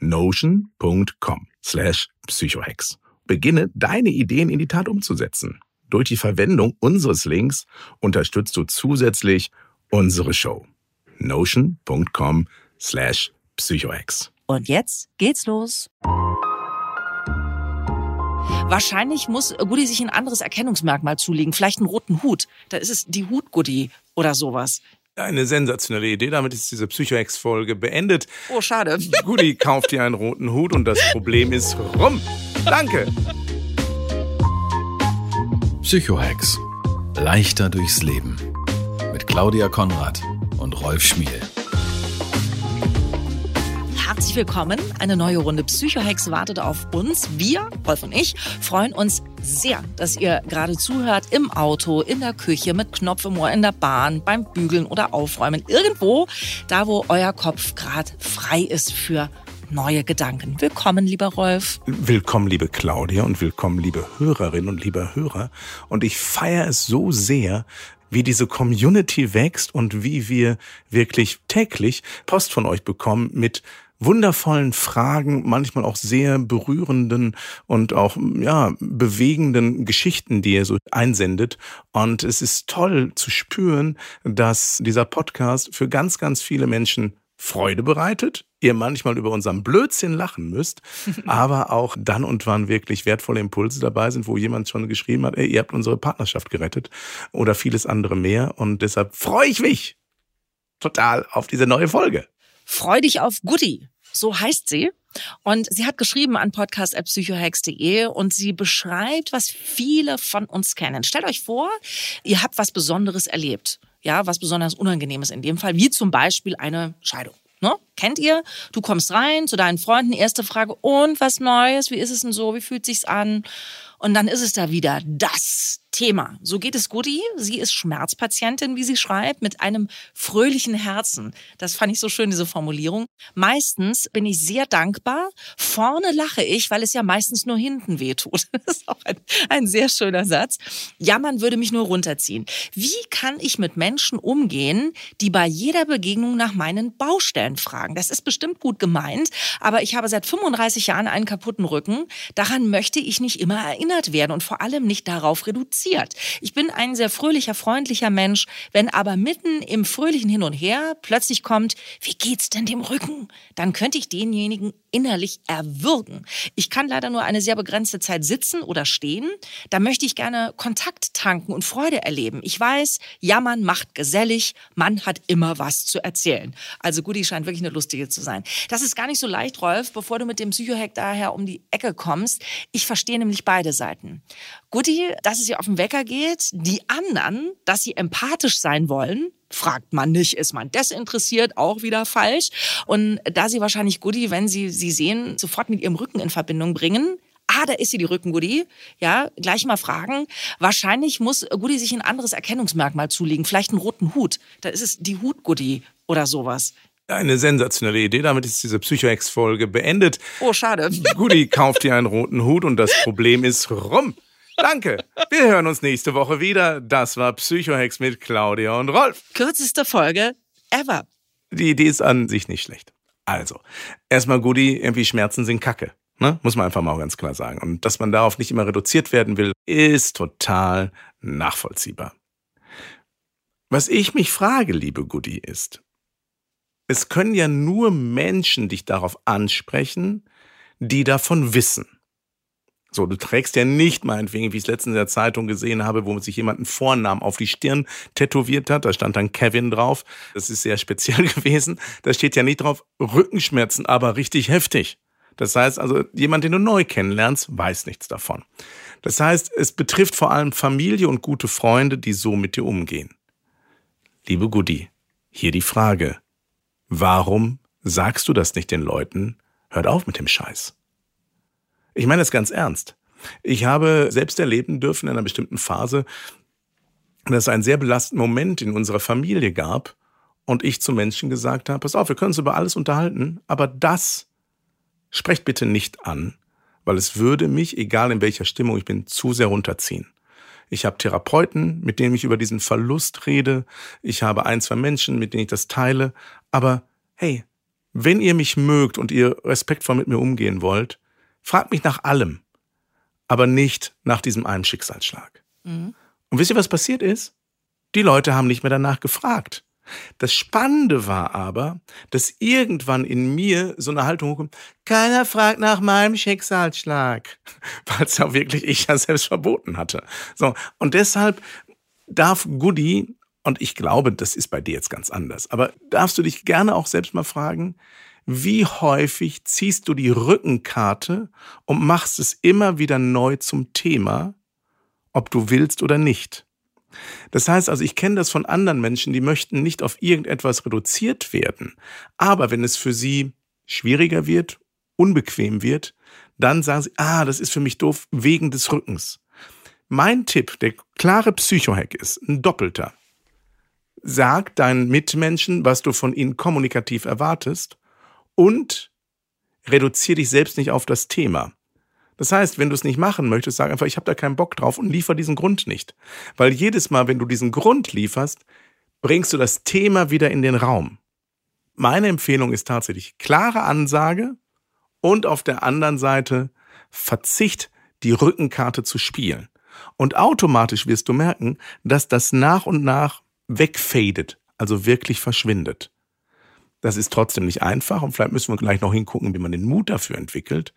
notion.com slash psychohex. Beginne deine Ideen in die Tat umzusetzen. Durch die Verwendung unseres Links unterstützt du zusätzlich unsere Show. notion.com slash psychohex. Und jetzt geht's los. Wahrscheinlich muss Goody sich ein anderes Erkennungsmerkmal zulegen, vielleicht einen roten Hut. Da ist es die Hut-Goody oder sowas. Eine sensationelle Idee. Damit ist diese Psychohex-Folge beendet. Oh, schade. Gudi kauft dir einen roten Hut und das Problem ist rum. Danke. Psychohex. Leichter durchs Leben. Mit Claudia Konrad und Rolf Schmiel. Herzlich willkommen. Eine neue Runde Psychohex wartet auf uns. Wir, Rolf und ich, freuen uns sehr, dass ihr gerade zuhört im Auto, in der Küche, mit Knopf im Ohr, in der Bahn, beim Bügeln oder Aufräumen. Irgendwo, da wo euer Kopf gerade frei ist für neue Gedanken. Willkommen, lieber Rolf. Willkommen, liebe Claudia und willkommen, liebe Hörerinnen und lieber Hörer. Und ich feiere es so sehr, wie diese Community wächst und wie wir wirklich täglich Post von euch bekommen mit wundervollen Fragen, manchmal auch sehr berührenden und auch ja bewegenden Geschichten, die ihr so einsendet. Und es ist toll zu spüren, dass dieser Podcast für ganz, ganz viele Menschen Freude bereitet, ihr manchmal über unseren Blödsinn lachen müsst, aber auch dann und wann wirklich wertvolle Impulse dabei sind, wo jemand schon geschrieben hat, ey, ihr habt unsere Partnerschaft gerettet oder vieles andere mehr. Und deshalb freue ich mich total auf diese neue Folge. Freu dich auf Goodie. So heißt sie. Und sie hat geschrieben an podcast.psychohex.de und sie beschreibt, was viele von uns kennen. Stellt euch vor, ihr habt was Besonderes erlebt. Ja, was besonders Unangenehmes in dem Fall, wie zum Beispiel eine Scheidung. Ne? Kennt ihr? Du kommst rein zu deinen Freunden, erste Frage, und was Neues? Wie ist es denn so? Wie fühlt sich's an? Und dann ist es da wieder das Thema. So geht es Goody. Sie ist Schmerzpatientin, wie sie schreibt, mit einem fröhlichen Herzen. Das fand ich so schön, diese Formulierung. Meistens bin ich sehr dankbar. Vorne lache ich, weil es ja meistens nur hinten wehtut. Das ist auch ein, ein sehr schöner Satz. Jammern würde mich nur runterziehen. Wie kann ich mit Menschen umgehen, die bei jeder Begegnung nach meinen Baustellen fragen? Das ist bestimmt gut gemeint, aber ich habe seit 35 Jahren einen kaputten Rücken. Daran möchte ich nicht immer erinnert werden und vor allem nicht darauf reduzieren passiert. Ich bin ein sehr fröhlicher, freundlicher Mensch. Wenn aber mitten im fröhlichen Hin und Her plötzlich kommt, wie geht's denn dem Rücken? Dann könnte ich denjenigen innerlich erwürgen. Ich kann leider nur eine sehr begrenzte Zeit sitzen oder stehen. Da möchte ich gerne Kontakt tanken und Freude erleben. Ich weiß, jammern macht gesellig. Man hat immer was zu erzählen. Also Gudi scheint wirklich eine lustige zu sein. Das ist gar nicht so leicht, Rolf, bevor du mit dem Psychohack daher um die Ecke kommst. Ich verstehe nämlich beide Seiten. Gutti, dass es ihr auf den Wecker geht, die anderen, dass sie empathisch sein wollen, fragt man nicht, ist man desinteressiert, auch wieder falsch. Und da sie wahrscheinlich Goody, wenn sie sie sehen, sofort mit ihrem Rücken in Verbindung bringen, Ah, da ist sie, die Rückengoodie. Ja, gleich mal fragen. Wahrscheinlich muss Goody sich ein anderes Erkennungsmerkmal zulegen. Vielleicht einen roten Hut. Da ist es die Hutgoodie oder sowas. Eine sensationelle Idee. Damit ist diese Psychohex-Folge beendet. Oh, schade. Gudi kauft dir einen roten Hut und das Problem ist rum. Danke. Wir hören uns nächste Woche wieder. Das war Psychohex mit Claudia und Rolf. Kürzeste Folge ever. Die Idee ist an sich nicht schlecht. Also, erstmal Gudi, irgendwie Schmerzen sind Kacke. Ne? Muss man einfach mal ganz klar sagen. Und dass man darauf nicht immer reduziert werden will, ist total nachvollziehbar. Was ich mich frage, liebe Gudi, ist, es können ja nur Menschen dich darauf ansprechen, die davon wissen. So, du trägst ja nicht meinetwegen, wie ich es letztens in der Zeitung gesehen habe, wo sich jemand einen Vornamen auf die Stirn tätowiert hat. Da stand dann Kevin drauf. Das ist sehr speziell gewesen. Da steht ja nicht drauf Rückenschmerzen, aber richtig heftig. Das heißt also, jemand, den du neu kennenlernst, weiß nichts davon. Das heißt, es betrifft vor allem Familie und gute Freunde, die so mit dir umgehen. Liebe Gudi, hier die Frage. Warum sagst du das nicht den Leuten? Hört auf mit dem Scheiß. Ich meine das ganz ernst. Ich habe selbst erleben dürfen in einer bestimmten Phase, dass es einen sehr belastenden Moment in unserer Familie gab und ich zu Menschen gesagt habe, pass auf, wir können uns über alles unterhalten, aber das sprecht bitte nicht an, weil es würde mich, egal in welcher Stimmung ich bin, zu sehr runterziehen. Ich habe Therapeuten, mit denen ich über diesen Verlust rede. Ich habe ein, zwei Menschen, mit denen ich das teile. Aber hey, wenn ihr mich mögt und ihr respektvoll mit mir umgehen wollt, Fragt mich nach allem, aber nicht nach diesem einen Schicksalsschlag. Mhm. Und wisst ihr, was passiert ist? Die Leute haben nicht mehr danach gefragt. Das Spannende war aber, dass irgendwann in mir so eine Haltung hochkommt, keiner fragt nach meinem Schicksalsschlag, weil es ja wirklich ich ja selbst verboten hatte. So, und deshalb darf Goody, und ich glaube, das ist bei dir jetzt ganz anders, aber darfst du dich gerne auch selbst mal fragen, wie häufig ziehst du die Rückenkarte und machst es immer wieder neu zum Thema, ob du willst oder nicht. Das heißt also, ich kenne das von anderen Menschen, die möchten nicht auf irgendetwas reduziert werden. Aber wenn es für sie schwieriger wird, unbequem wird, dann sagen sie, ah, das ist für mich doof wegen des Rückens. Mein Tipp, der klare Psychohack ist, ein doppelter. Sag deinen Mitmenschen, was du von ihnen kommunikativ erwartest und reduziere dich selbst nicht auf das Thema. Das heißt, wenn du es nicht machen möchtest, sag einfach, ich habe da keinen Bock drauf und liefer diesen Grund nicht. Weil jedes Mal, wenn du diesen Grund lieferst, bringst du das Thema wieder in den Raum. Meine Empfehlung ist tatsächlich klare Ansage und auf der anderen Seite Verzicht, die Rückenkarte zu spielen. Und automatisch wirst du merken, dass das nach und nach wegfadet, also wirklich verschwindet. Das ist trotzdem nicht einfach und vielleicht müssen wir gleich noch hingucken, wie man den Mut dafür entwickelt.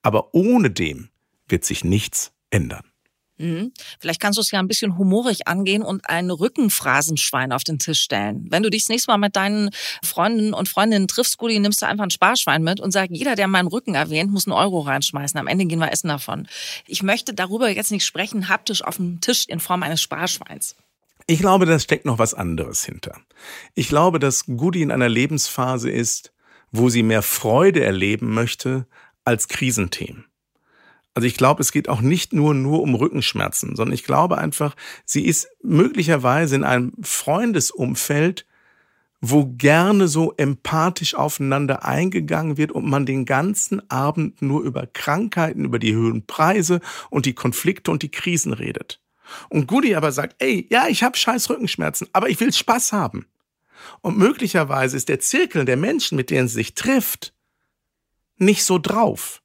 Aber ohne dem wird sich nichts ändern. Mhm. Vielleicht kannst du es ja ein bisschen humorig angehen und ein Rückenphrasenschwein auf den Tisch stellen. Wenn du dich das nächste Mal mit deinen Freunden und Freundinnen triffst, Gudi, nimmst du einfach ein Sparschwein mit und sag, jeder, der meinen Rücken erwähnt, muss einen Euro reinschmeißen. Am Ende gehen wir essen davon. Ich möchte darüber jetzt nicht sprechen, haptisch auf dem Tisch in Form eines Sparschweins. Ich glaube, da steckt noch was anderes hinter. Ich glaube, dass Goody in einer Lebensphase ist, wo sie mehr Freude erleben möchte als Krisenthemen. Also ich glaube, es geht auch nicht nur nur um Rückenschmerzen, sondern ich glaube einfach, sie ist möglicherweise in einem Freundesumfeld, wo gerne so empathisch aufeinander eingegangen wird und man den ganzen Abend nur über Krankheiten, über die höheren Preise und die Konflikte und die Krisen redet. Und Goody aber sagt, ey, ja, ich habe scheiß Rückenschmerzen, aber ich will Spaß haben. Und möglicherweise ist der Zirkel der Menschen, mit denen sie sich trifft, nicht so drauf.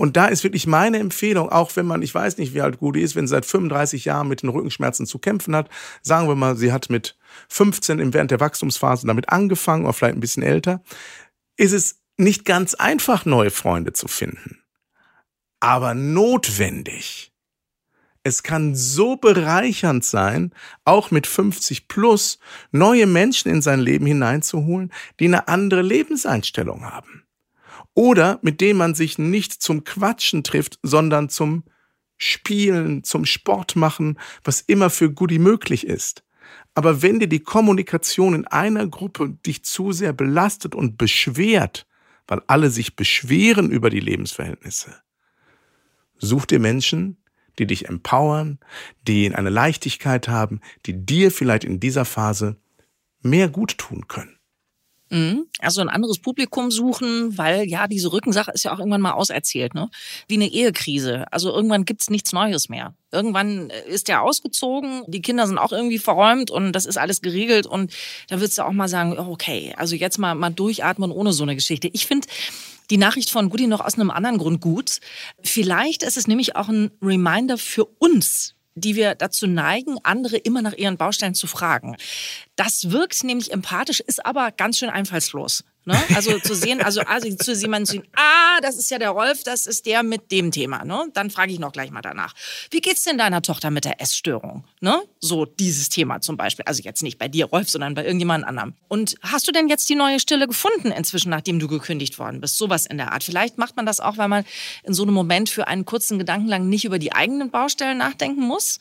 Und da ist wirklich meine Empfehlung, auch wenn man, ich weiß nicht, wie alt Goody ist, wenn sie seit 35 Jahren mit den Rückenschmerzen zu kämpfen hat, sagen wir mal, sie hat mit 15 während der Wachstumsphase damit angefangen oder vielleicht ein bisschen älter, ist es nicht ganz einfach, neue Freunde zu finden. Aber notwendig. Es kann so bereichernd sein, auch mit 50 plus neue Menschen in sein Leben hineinzuholen, die eine andere Lebenseinstellung haben. Oder mit denen man sich nicht zum Quatschen trifft, sondern zum Spielen, zum Sport machen, was immer für Goodie möglich ist. Aber wenn dir die Kommunikation in einer Gruppe dich zu sehr belastet und beschwert, weil alle sich beschweren über die Lebensverhältnisse, such dir Menschen, die dich empowern, die eine Leichtigkeit haben, die dir vielleicht in dieser Phase mehr gut tun können. Mhm. Also ein anderes Publikum suchen, weil ja, diese Rückensache ist ja auch irgendwann mal auserzählt, ne? Wie eine Ehekrise. Also irgendwann gibt's nichts Neues mehr. Irgendwann äh, ist der ausgezogen, die Kinder sind auch irgendwie verräumt und das ist alles geregelt und da würdest du auch mal sagen, okay, also jetzt mal, mal durchatmen ohne so eine Geschichte. Ich finde die Nachricht von Gudi noch aus einem anderen Grund gut. Vielleicht ist es nämlich auch ein Reminder für uns, die wir dazu neigen, andere immer nach ihren Baustellen zu fragen. Das wirkt nämlich empathisch, ist aber ganz schön einfallslos. Ne? Also zu sehen, also, also zu jemanden zu sehen, ah, das ist ja der Rolf, das ist der mit dem Thema. Ne? Dann frage ich noch gleich mal danach. Wie geht's denn deiner Tochter mit der Essstörung? Ne? So dieses Thema zum Beispiel. Also jetzt nicht bei dir, Rolf, sondern bei irgendjemand anderem. Und hast du denn jetzt die neue Stille gefunden inzwischen, nachdem du gekündigt worden bist? Sowas in der Art. Vielleicht macht man das auch, weil man in so einem Moment für einen kurzen Gedanken lang nicht über die eigenen Baustellen nachdenken muss,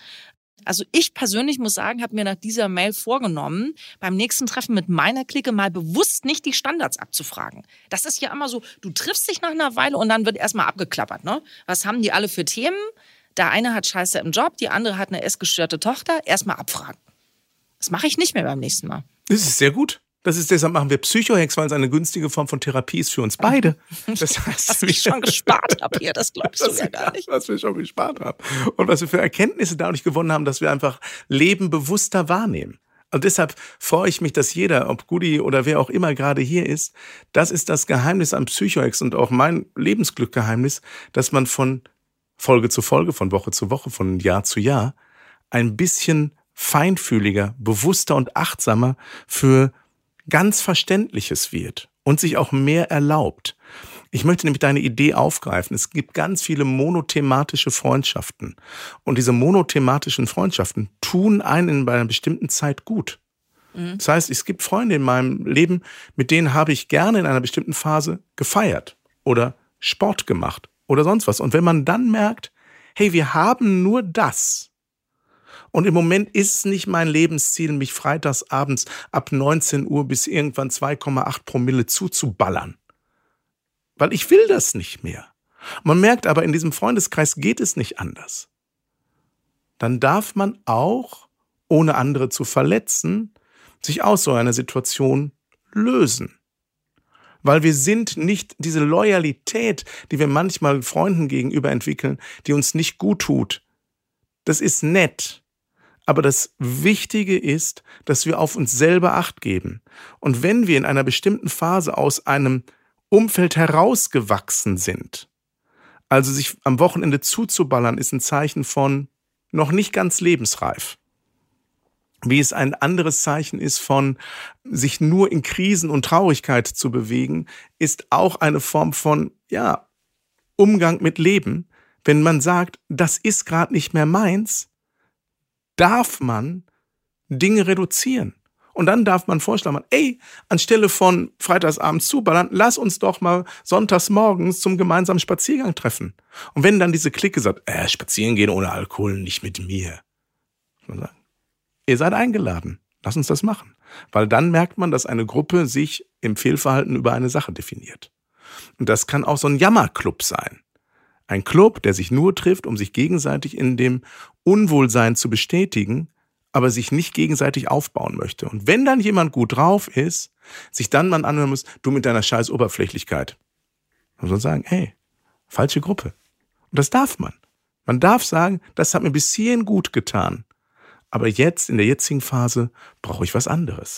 also ich persönlich muss sagen, habe mir nach dieser Mail vorgenommen, beim nächsten Treffen mit meiner Clique mal bewusst nicht die Standards abzufragen. Das ist ja immer so, du triffst dich nach einer Weile und dann wird erstmal abgeklappert. Ne? Was haben die alle für Themen? Der eine hat Scheiße im Job, die andere hat eine essgestörte Tochter. Erstmal abfragen. Das mache ich nicht mehr beim nächsten Mal. Das ist sehr gut. Das ist deshalb machen wir Psychohex, weil es eine günstige Form von Therapie ist für uns beide. Das heißt, was ich schon gespart habe hier, das glaubst du ja gar nicht. Was wir schon gespart haben. Und was wir für Erkenntnisse dadurch gewonnen haben, dass wir einfach Leben bewusster wahrnehmen. Und deshalb freue ich mich, dass jeder, ob Gudi oder wer auch immer gerade hier ist, das ist das Geheimnis am Psychohex und auch mein Lebensglückgeheimnis, dass man von Folge zu Folge, von Woche zu Woche, von Jahr zu Jahr ein bisschen feinfühliger, bewusster und achtsamer für ganz Verständliches wird und sich auch mehr erlaubt. Ich möchte nämlich deine Idee aufgreifen. Es gibt ganz viele monothematische Freundschaften. Und diese monothematischen Freundschaften tun einen bei einer bestimmten Zeit gut. Mhm. Das heißt, es gibt Freunde in meinem Leben, mit denen habe ich gerne in einer bestimmten Phase gefeiert oder Sport gemacht oder sonst was. Und wenn man dann merkt, hey, wir haben nur das, und im Moment ist es nicht mein Lebensziel, mich freitags abends ab 19 Uhr bis irgendwann 2,8 Promille zuzuballern. Weil ich will das nicht mehr. Man merkt aber, in diesem Freundeskreis geht es nicht anders. Dann darf man auch, ohne andere zu verletzen, sich aus so einer Situation lösen. Weil wir sind nicht diese Loyalität, die wir manchmal Freunden gegenüber entwickeln, die uns nicht gut tut. Das ist nett. Aber das Wichtige ist, dass wir auf uns selber acht geben. Und wenn wir in einer bestimmten Phase aus einem Umfeld herausgewachsen sind, also sich am Wochenende zuzuballern, ist ein Zeichen von noch nicht ganz lebensreif. Wie es ein anderes Zeichen ist von sich nur in Krisen und Traurigkeit zu bewegen, ist auch eine Form von, ja, Umgang mit Leben. Wenn man sagt, das ist gerade nicht mehr meins, darf man Dinge reduzieren. Und dann darf man vorschlagen, ey, anstelle von freitagsabends zuballern, lass uns doch mal sonntags morgens zum gemeinsamen Spaziergang treffen. Und wenn dann diese Clique sagt, äh, spazieren gehen ohne Alkohol, nicht mit mir. Sagen, ihr seid eingeladen. Lass uns das machen. Weil dann merkt man, dass eine Gruppe sich im Fehlverhalten über eine Sache definiert. Und das kann auch so ein Jammerclub sein. Ein Club, der sich nur trifft, um sich gegenseitig in dem Unwohlsein zu bestätigen, aber sich nicht gegenseitig aufbauen möchte. Und wenn dann jemand gut drauf ist, sich dann mal anhören muss, du mit deiner scheiß Oberflächlichkeit. Man soll sagen, hey, falsche Gruppe. Und das darf man. Man darf sagen, das hat mir bis hierhin gut getan. Aber jetzt, in der jetzigen Phase, brauche ich was anderes.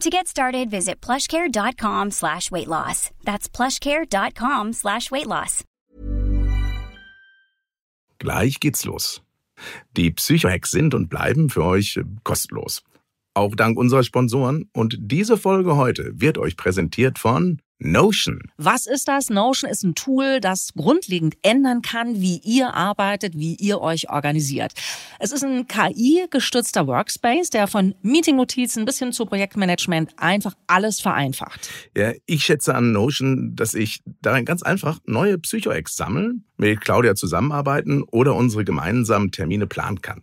To get started, visit plushcare.com slash weight loss. That's plushcare.com slash weight loss. Gleich geht's los. Die Psychohacks sind und bleiben für euch kostenlos. Auch dank unserer Sponsoren. Und diese Folge heute wird euch präsentiert von Notion. Was ist das? Notion ist ein Tool, das grundlegend ändern kann, wie ihr arbeitet, wie ihr euch organisiert. Es ist ein KI-gestützter Workspace, der von Meeting-Notizen bis hin zu Projektmanagement einfach alles vereinfacht. Ja, ich schätze an Notion, dass ich darin ganz einfach neue Psycho-Ex sammeln, mit Claudia zusammenarbeiten oder unsere gemeinsamen Termine planen kann.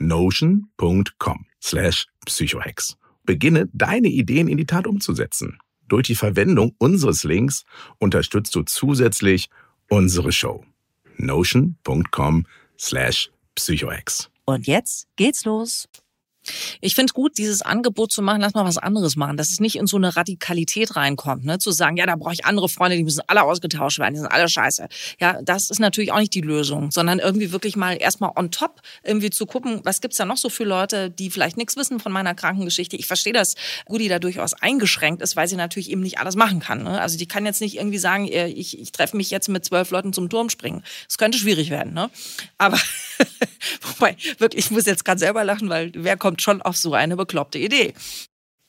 notion.com slash psychohex. Beginne deine Ideen in die Tat umzusetzen. Durch die Verwendung unseres Links unterstützt du zusätzlich unsere Show. notion.com slash psychohex. Und jetzt geht's los. Ich finde gut, dieses Angebot zu machen, lass mal was anderes machen, dass es nicht in so eine Radikalität reinkommt, ne? zu sagen, ja, da brauche ich andere Freunde, die müssen alle ausgetauscht werden, die sind alle scheiße. Ja, das ist natürlich auch nicht die Lösung, sondern irgendwie wirklich mal erstmal on top irgendwie zu gucken, was gibt's da noch so für Leute, die vielleicht nichts wissen von meiner Krankengeschichte. Ich verstehe, dass Gudi da durchaus eingeschränkt ist, weil sie natürlich eben nicht alles machen kann. Ne? Also die kann jetzt nicht irgendwie sagen, äh, ich, ich treffe mich jetzt mit zwölf Leuten zum Turm springen. Das könnte schwierig werden. Ne? Aber wobei, wirklich, ich muss jetzt gerade selber lachen, weil wer kommt schon auf so eine bekloppte Idee.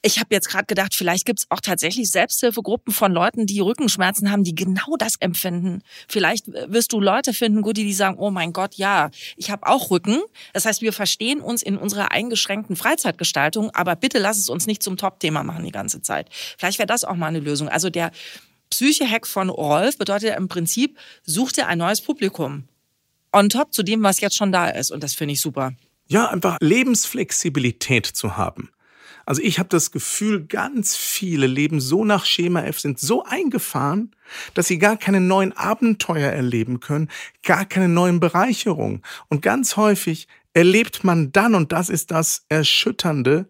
Ich habe jetzt gerade gedacht, vielleicht gibt es auch tatsächlich Selbsthilfegruppen von Leuten, die Rückenschmerzen haben, die genau das empfinden. Vielleicht wirst du Leute finden, Guti, die sagen, oh mein Gott, ja, ich habe auch Rücken. Das heißt, wir verstehen uns in unserer eingeschränkten Freizeitgestaltung, aber bitte lass es uns nicht zum Top-Thema machen die ganze Zeit. Vielleicht wäre das auch mal eine Lösung. Also der Psyche-Hack von Rolf bedeutet ja im Prinzip, such dir ein neues Publikum. On top zu dem, was jetzt schon da ist. Und das finde ich super. Ja, einfach Lebensflexibilität zu haben. Also ich habe das Gefühl, ganz viele leben so nach Schema F, sind so eingefahren, dass sie gar keine neuen Abenteuer erleben können, gar keine neuen Bereicherungen. Und ganz häufig erlebt man dann, und das ist das Erschütternde,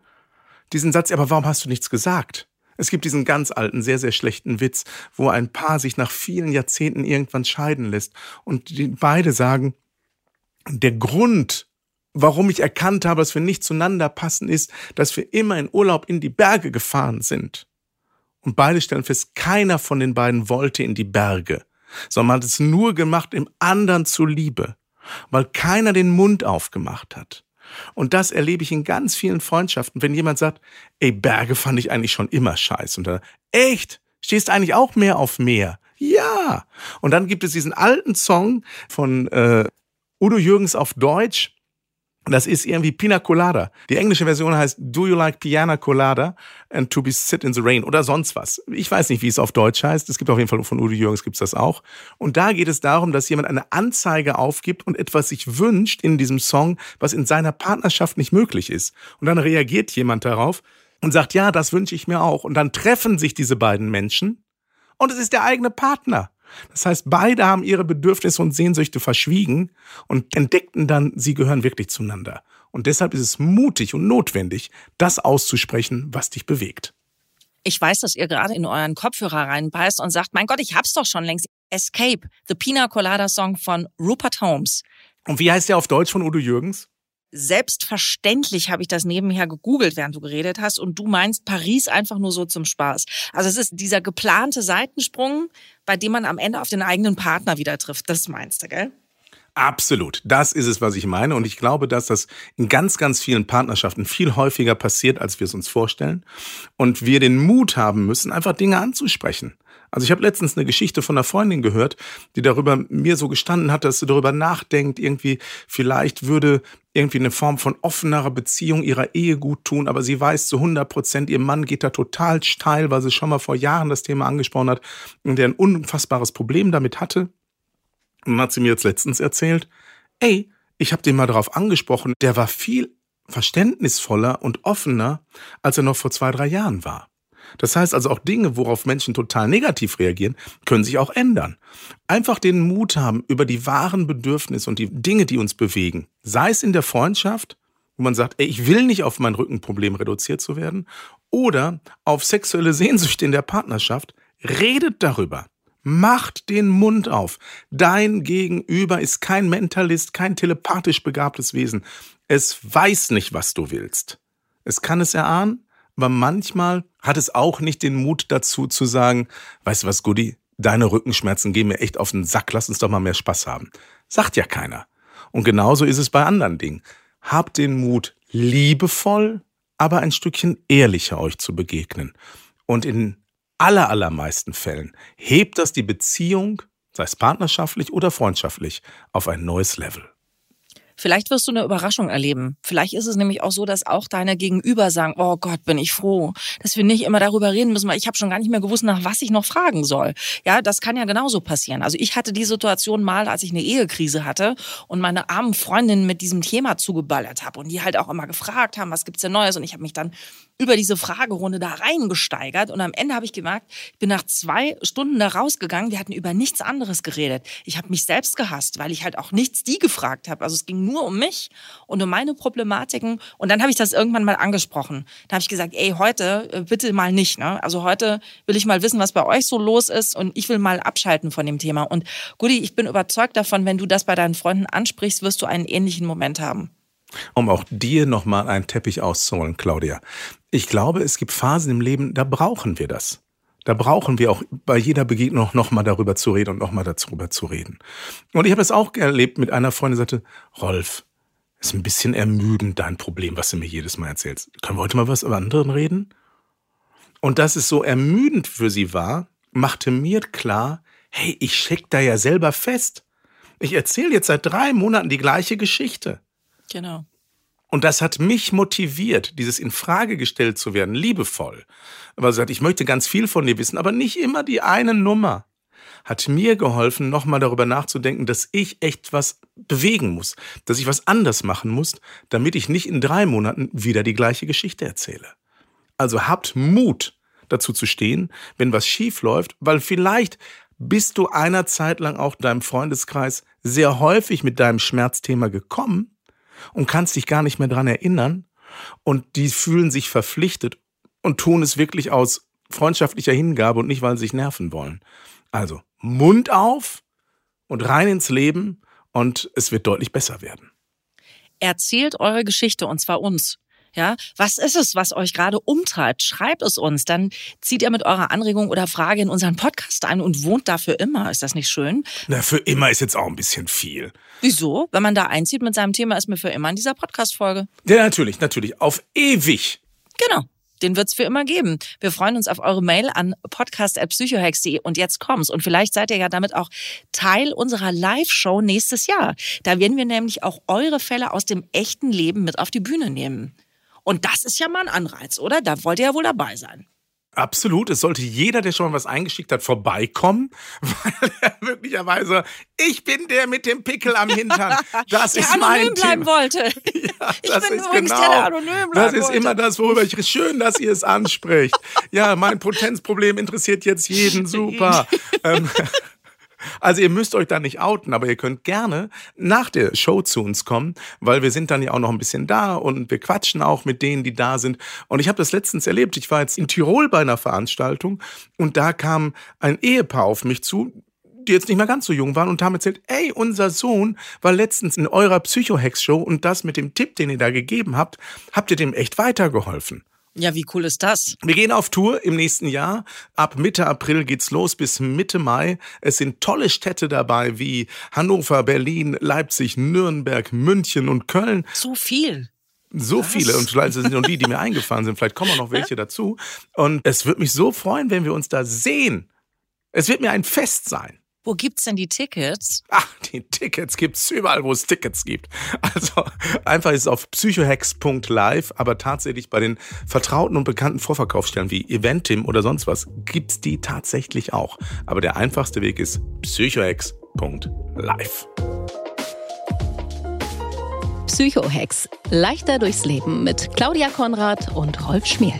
diesen Satz, aber warum hast du nichts gesagt? Es gibt diesen ganz alten, sehr, sehr schlechten Witz, wo ein Paar sich nach vielen Jahrzehnten irgendwann scheiden lässt und die beide sagen, der Grund, warum ich erkannt habe, dass wir nicht zueinander passen, ist, dass wir immer in Urlaub in die Berge gefahren sind. Und beide stellen fest, keiner von den beiden wollte in die Berge, sondern man hat es nur gemacht im anderen zuliebe, weil keiner den Mund aufgemacht hat. Und das erlebe ich in ganz vielen Freundschaften, wenn jemand sagt, ey, Berge fand ich eigentlich schon immer scheiße. Und dann, echt? Stehst eigentlich auch mehr auf Meer? Ja. Und dann gibt es diesen alten Song von äh, Udo Jürgens auf Deutsch, das ist irgendwie Pina Colada. Die englische Version heißt Do you like Piana Colada and to be sit in the rain oder sonst was. Ich weiß nicht, wie es auf Deutsch heißt. Es gibt auf jeden Fall von Udo Jürgens gibt's das auch. Und da geht es darum, dass jemand eine Anzeige aufgibt und etwas sich wünscht in diesem Song, was in seiner Partnerschaft nicht möglich ist. Und dann reagiert jemand darauf und sagt, ja, das wünsche ich mir auch. Und dann treffen sich diese beiden Menschen und es ist der eigene Partner. Das heißt, beide haben ihre Bedürfnisse und Sehnsüchte verschwiegen und entdeckten dann, sie gehören wirklich zueinander. Und deshalb ist es mutig und notwendig, das auszusprechen, was dich bewegt. Ich weiß, dass ihr gerade in euren Kopfhörer reinbeißt und sagt, mein Gott, ich hab's doch schon längst. Escape, the Pina Colada Song von Rupert Holmes. Und wie heißt der auf Deutsch von Udo Jürgens? Selbstverständlich habe ich das nebenher gegoogelt, während du geredet hast, und du meinst Paris einfach nur so zum Spaß. Also es ist dieser geplante Seitensprung, bei dem man am Ende auf den eigenen Partner wieder trifft. Das meinst du, gell? Absolut. Das ist es, was ich meine. Und ich glaube, dass das in ganz, ganz vielen Partnerschaften viel häufiger passiert, als wir es uns vorstellen. Und wir den Mut haben müssen, einfach Dinge anzusprechen. Also ich habe letztens eine Geschichte von einer Freundin gehört, die darüber mir so gestanden hat, dass sie darüber nachdenkt, irgendwie vielleicht würde irgendwie eine Form von offenerer Beziehung ihrer Ehe gut tun, aber sie weiß zu 100 Prozent, ihr Mann geht da total steil, weil sie schon mal vor Jahren das Thema angesprochen hat und der ein unfassbares Problem damit hatte. Und dann hat sie mir jetzt letztens erzählt, ey, ich habe den mal darauf angesprochen, der war viel verständnisvoller und offener, als er noch vor zwei, drei Jahren war. Das heißt also auch Dinge, worauf Menschen total negativ reagieren, können sich auch ändern. Einfach den Mut haben, über die wahren Bedürfnisse und die Dinge, die uns bewegen, sei es in der Freundschaft, wo man sagt, ey, ich will nicht auf mein Rückenproblem reduziert zu werden, oder auf sexuelle Sehnsüchte in der Partnerschaft, redet darüber. Macht den Mund auf. Dein Gegenüber ist kein Mentalist, kein telepathisch begabtes Wesen. Es weiß nicht, was du willst. Es kann es erahnen, aber manchmal hat es auch nicht den Mut dazu zu sagen, weißt du was, Goody, deine Rückenschmerzen gehen mir echt auf den Sack, lass uns doch mal mehr Spaß haben. Sagt ja keiner. Und genauso ist es bei anderen Dingen. Habt den Mut, liebevoll, aber ein Stückchen ehrlicher euch zu begegnen. Und in aller, allermeisten Fällen hebt das die Beziehung, sei es partnerschaftlich oder freundschaftlich, auf ein neues Level. Vielleicht wirst du eine Überraschung erleben. Vielleicht ist es nämlich auch so, dass auch deine Gegenüber sagen, oh Gott, bin ich froh, dass wir nicht immer darüber reden müssen, weil ich habe schon gar nicht mehr gewusst, nach was ich noch fragen soll. Ja, das kann ja genauso passieren. Also ich hatte die Situation mal, als ich eine Ehekrise hatte und meine armen Freundinnen mit diesem Thema zugeballert habe und die halt auch immer gefragt haben, was gibt's denn Neues und ich habe mich dann über diese Fragerunde da reingesteigert und am Ende habe ich gemerkt, ich bin nach zwei Stunden da rausgegangen, wir hatten über nichts anderes geredet. Ich habe mich selbst gehasst, weil ich halt auch nichts die gefragt habe. Also es ging nur um mich und um meine Problematiken und dann habe ich das irgendwann mal angesprochen. Da habe ich gesagt, ey, heute äh, bitte mal nicht. Ne? Also heute will ich mal wissen, was bei euch so los ist und ich will mal abschalten von dem Thema. Und Gudi, ich bin überzeugt davon, wenn du das bei deinen Freunden ansprichst, wirst du einen ähnlichen Moment haben. Um auch dir nochmal einen Teppich auszuholen, Claudia. Ich glaube, es gibt Phasen im Leben, da brauchen wir das. Da brauchen wir auch bei jeder Begegnung noch mal darüber zu reden und noch mal darüber zu reden. Und ich habe es auch erlebt mit einer Freundin, die sagte, Rolf, ist ein bisschen ermüdend dein Problem, was du mir jedes Mal erzählst. Können wir heute mal was über anderen reden? Und dass es so ermüdend für sie war, machte mir klar, hey, ich steck da ja selber fest. Ich erzähle jetzt seit drei Monaten die gleiche Geschichte. Genau. Und das hat mich motiviert, dieses in Frage gestellt zu werden, liebevoll. Aber sie sagt, ich möchte ganz viel von dir wissen, aber nicht immer die eine Nummer. Hat mir geholfen, nochmal darüber nachzudenken, dass ich echt was bewegen muss, dass ich was anders machen muss, damit ich nicht in drei Monaten wieder die gleiche Geschichte erzähle. Also habt Mut, dazu zu stehen, wenn was schief läuft, weil vielleicht bist du einer Zeit lang auch deinem Freundeskreis sehr häufig mit deinem Schmerzthema gekommen und kannst dich gar nicht mehr dran erinnern und die fühlen sich verpflichtet und tun es wirklich aus freundschaftlicher Hingabe und nicht, weil sie sich nerven wollen. Also Mund auf und rein ins Leben und es wird deutlich besser werden. Erzählt eure Geschichte und zwar uns. Ja, was ist es, was euch gerade umtreibt? Schreibt es uns. Dann zieht ihr mit eurer Anregung oder Frage in unseren Podcast ein und wohnt da für immer. Ist das nicht schön? Na, für immer ist jetzt auch ein bisschen viel. Wieso? Wenn man da einzieht mit seinem Thema, ist mir für immer in dieser Podcast-Folge. Ja, natürlich, natürlich. Auf ewig. Genau. Den wird's für immer geben. Wir freuen uns auf eure Mail an podcast.psychohex.de und jetzt kommt's. Und vielleicht seid ihr ja damit auch Teil unserer Live-Show nächstes Jahr. Da werden wir nämlich auch eure Fälle aus dem echten Leben mit auf die Bühne nehmen. Und das ist ja mal ein Anreiz, oder? Da wollt ihr ja wohl dabei sein. Absolut. Es sollte jeder, der schon was eingeschickt hat, vorbeikommen, weil er möglicherweise, ich bin der mit dem Pickel am Hintern. Das der ist anonym mein bleiben Thema. wollte. Ja, ich das bin ist übrigens genau, der, der anonym bleiben Das ist wollte. immer das, worüber ich, schön, dass ihr es anspricht. Ja, mein Potenzproblem interessiert jetzt jeden. Super. ähm, also ihr müsst euch da nicht outen, aber ihr könnt gerne nach der Show zu uns kommen, weil wir sind dann ja auch noch ein bisschen da und wir quatschen auch mit denen, die da sind. Und ich habe das letztens erlebt. Ich war jetzt in Tirol bei einer Veranstaltung und da kam ein Ehepaar auf mich zu, die jetzt nicht mehr ganz so jung waren und haben erzählt, ey, unser Sohn war letztens in eurer Psychohex-Show und das mit dem Tipp, den ihr da gegeben habt, habt ihr dem echt weitergeholfen. Ja, wie cool ist das? Wir gehen auf Tour im nächsten Jahr. Ab Mitte April geht's los bis Mitte Mai. Es sind tolle Städte dabei wie Hannover, Berlin, Leipzig, Nürnberg, München und Köln. So viel. So viele und vielleicht sind nur die, die mir eingefallen sind. Vielleicht kommen auch noch welche dazu. Und es wird mich so freuen, wenn wir uns da sehen. Es wird mir ein Fest sein. Wo gibt's denn die Tickets? Ach, die Tickets gibt's überall, wo es Tickets gibt. Also einfach ist es auf psychohex.live, aber tatsächlich bei den vertrauten und bekannten Vorverkaufsstellen wie Eventim oder sonst was gibt's die tatsächlich auch. Aber der einfachste Weg ist psychohex.live. Psychohex. Leichter durchs Leben mit Claudia Konrad und Rolf Schmiel.